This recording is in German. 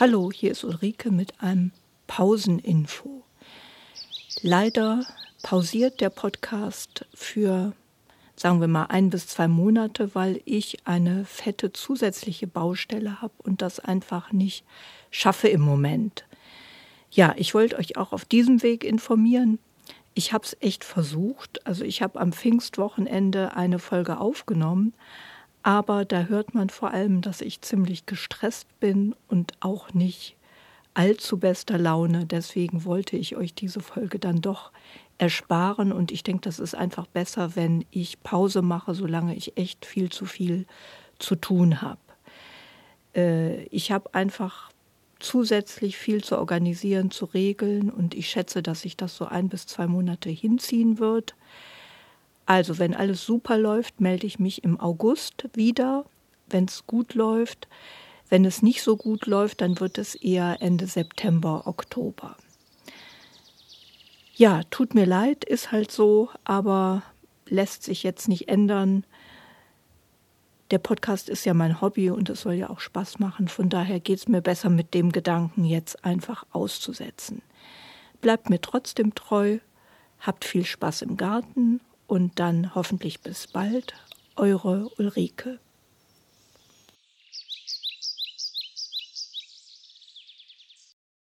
Hallo, hier ist Ulrike mit einem Pauseninfo. Leider pausiert der Podcast für, sagen wir mal, ein bis zwei Monate, weil ich eine fette zusätzliche Baustelle habe und das einfach nicht schaffe im Moment. Ja, ich wollte euch auch auf diesem Weg informieren. Ich habe es echt versucht. Also ich habe am Pfingstwochenende eine Folge aufgenommen, aber da hört man vor allem, dass ich ziemlich gestresst bin und auch nicht allzu bester Laune. Deswegen wollte ich euch diese Folge dann doch ersparen und ich denke, das ist einfach besser, wenn ich Pause mache, solange ich echt viel zu viel zu tun habe. Äh, ich habe einfach zusätzlich viel zu organisieren, zu regeln und ich schätze, dass sich das so ein bis zwei Monate hinziehen wird. Also, wenn alles super läuft, melde ich mich im August wieder, wenn es gut läuft. Wenn es nicht so gut läuft, dann wird es eher Ende September, Oktober. Ja, tut mir leid, ist halt so, aber lässt sich jetzt nicht ändern. Der Podcast ist ja mein Hobby und es soll ja auch Spaß machen. Von daher geht es mir besser mit dem Gedanken, jetzt einfach auszusetzen. Bleibt mir trotzdem treu, habt viel Spaß im Garten und dann hoffentlich bis bald. Eure Ulrike.